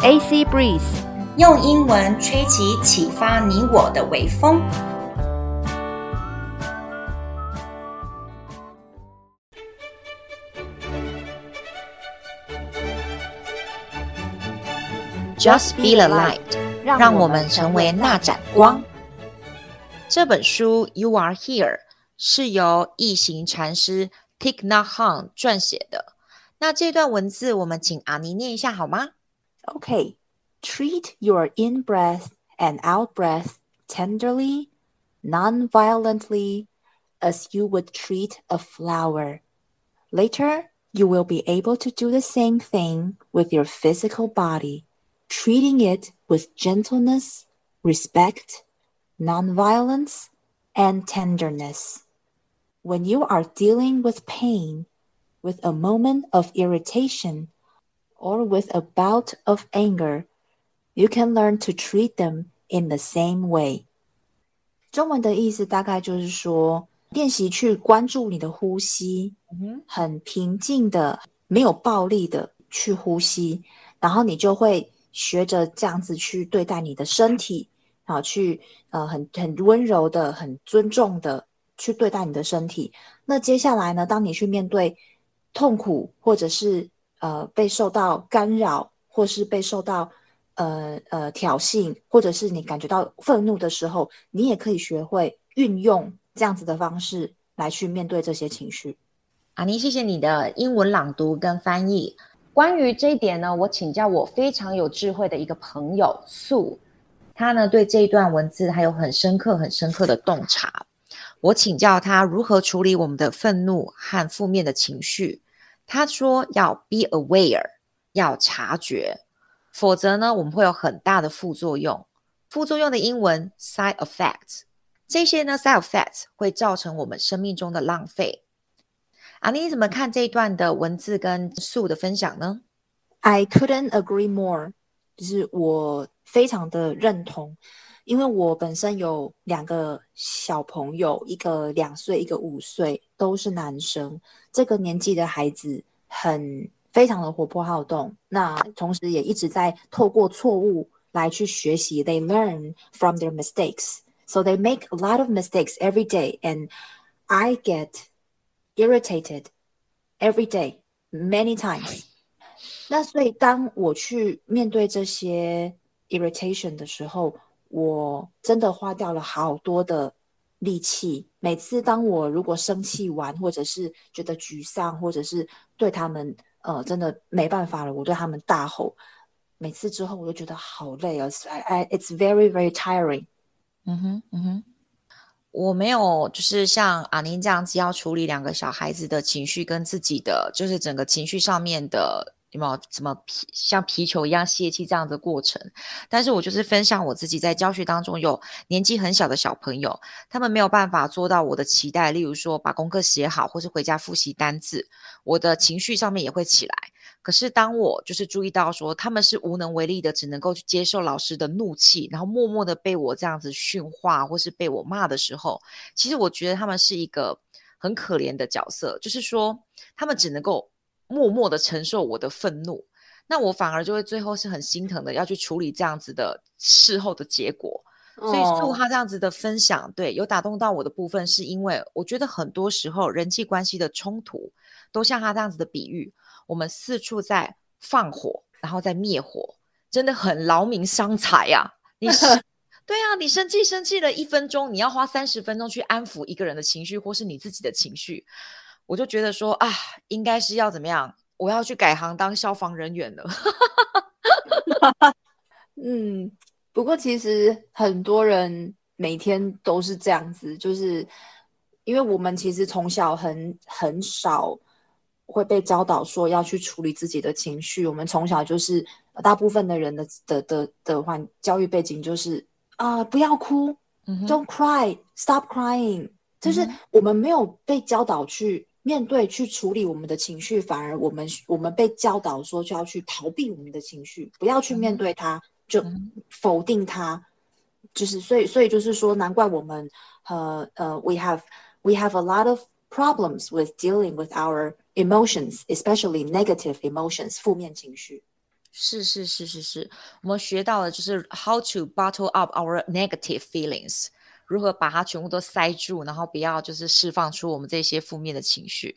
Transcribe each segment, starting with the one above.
AC Breeze，用英文吹起启发你我的微风。Just be the light，让我们成为那盏光。这本书《You Are Here》是由一行禅师 Thich Nhat Hanh 撰写的。那这段文字，我们请阿尼念一下好吗？Okay, treat your in breath and out breath tenderly, non-violently, as you would treat a flower. Later, you will be able to do the same thing with your physical body, treating it with gentleness, respect, non-violence, and tenderness. When you are dealing with pain, with a moment of irritation or with a bout of anger, you can learn to treat them in the same way. 中文的意思大概就是说，练习去关注你的呼吸，很平静的，没有暴力的去呼吸，然后你就会学着这样子去对待你的身体，啊，去呃很很温柔的、很尊重的去对待你的身体。那接下来呢，当你去面对痛苦，或者是呃被受到干扰，或是被受到呃呃挑衅，或者是你感觉到愤怒的时候，你也可以学会运用这样子的方式来去面对这些情绪。阿妮，谢谢你的英文朗读跟翻译。关于这一点呢，我请教我非常有智慧的一个朋友素，他呢对这一段文字还有很深刻、很深刻的洞察。我请教他如何处理我们的愤怒和负面的情绪。他说要 be aware，要察觉，否则呢，我们会有很大的副作用。副作用的英文 side effects，这些呢 side effects 会造成我们生命中的浪费。阿妮，你怎么看这一段的文字跟素的分享呢？I couldn't agree more，就是我非常的认同。因为我本身有两个小朋友，一个两岁，一个五岁，都是男生。这个年纪的孩子很非常的活泼好动，那同时也一直在透过错误来去学习。They learn from their mistakes, so they make a lot of mistakes every day, and I get irritated every day, many times. 那所以当我去面对这些 irritation 的时候，我真的花掉了好多的力气。每次当我如果生气完，或者是觉得沮丧，或者是对他们呃真的没办法了，我对他们大吼。每次之后，我都觉得好累啊！I, I, it's very, very tiring。嗯哼，嗯哼，我没有就是像阿宁这样子要处理两个小孩子的情绪跟自己的，就是整个情绪上面的。有没有什么皮像皮球一样泄气这样的过程？但是我就是分享我自己在教学当中有年纪很小的小朋友，他们没有办法做到我的期待，例如说把功课写好，或是回家复习单字，我的情绪上面也会起来。可是当我就是注意到说他们是无能为力的，只能够去接受老师的怒气，然后默默的被我这样子训话，或是被我骂的时候，其实我觉得他们是一个很可怜的角色，就是说他们只能够。默默的承受我的愤怒，那我反而就会最后是很心疼的，要去处理这样子的事后的结果。所以素他这样子的分享，对，有打动到我的部分，是因为我觉得很多时候人际关系的冲突，都像他这样子的比喻，我们四处在放火，然后在灭火，真的很劳民伤财呀。你是 对啊，你生气生气了一分钟，你要花三十分钟去安抚一个人的情绪，或是你自己的情绪。我就觉得说啊，应该是要怎么样？我要去改行当消防人员了。嗯，不过其实很多人每天都是这样子，就是因为我们其实从小很很少会被教导说要去处理自己的情绪。我们从小就是大部分的人的的的的话，教育背景就是啊、呃，不要哭、嗯、，Don't cry，Stop crying，就是我们没有被教导去。面对去处理我们的情绪，反而我们我们被教导说就要去逃避我们的情绪，不要去面对它，就否定它，就是所以所以就是说，难怪我们呃呃，we have we have a lot of problems with dealing with our emotions, especially negative emotions，负面情绪。 是是是是是，我们学到的就是 how to bottle up our negative feelings， 如何把它全部都塞住，然后不要就是释放出我们这些负面的情绪。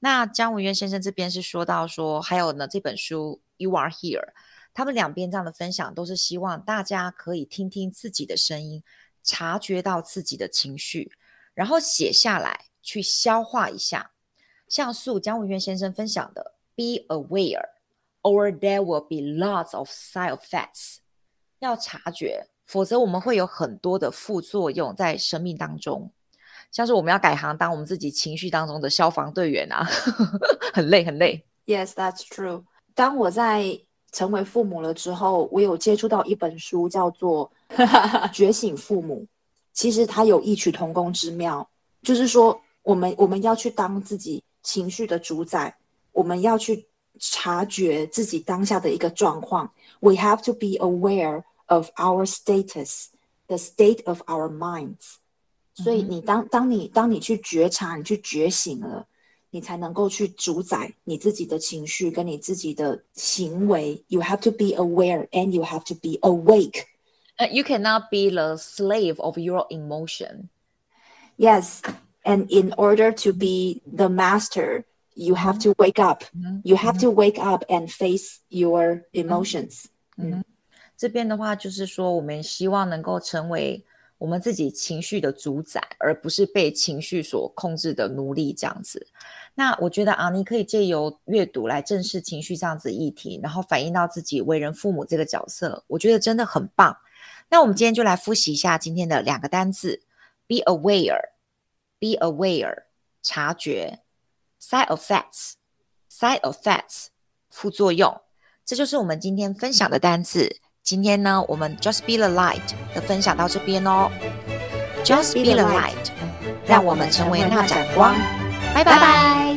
那姜文渊先生这边是说到说，还有呢这本书 You Are Here，他们两边这样的分享都是希望大家可以听听自己的声音，察觉到自己的情绪，然后写下来去消化一下。像素姜文渊先生分享的 Be aware。or there will be lots of side effects。要察觉，否则我们会有很多的副作用在生命当中。像是我们要改行当我们自己情绪当中的消防队员啊，很累很累。Yes, that's true。当我在成为父母了之后，我有接触到一本书，叫做《觉醒父母》。其实它有异曲同工之妙，就是说，我们我们要去当自己情绪的主宰，我们要去。察觉自己当下的一个状况，We have to be aware of our status, the state of our minds。所以你当当你当你去觉察，你去觉醒了，你才能够去主宰你自己的情绪跟你自己的行为。You have to be aware and you have to be awake. You cannot be the slave of your emotion. Yes, and in order to be the master. You have to wake up. You have to wake up and face your emotions. 嗯， 这边的话就是说，我们希望能够成为我们自己情绪的主宰，而不是被情绪所控制的奴隶这样子。那我觉得啊，你可以借由阅读来正视情绪这样子议题，然后反映到自己为人父母这个角色，我觉得真的很棒。那我们今天就来复习一下今天的两个单字：be aware，be aware，察觉。Side effects, side effects，副作用，这就是我们今天分享的单词。今天呢，我们 Just Be the Light 的分享到这边哦。Just Be the Light，让我们成为那盏光。拜拜。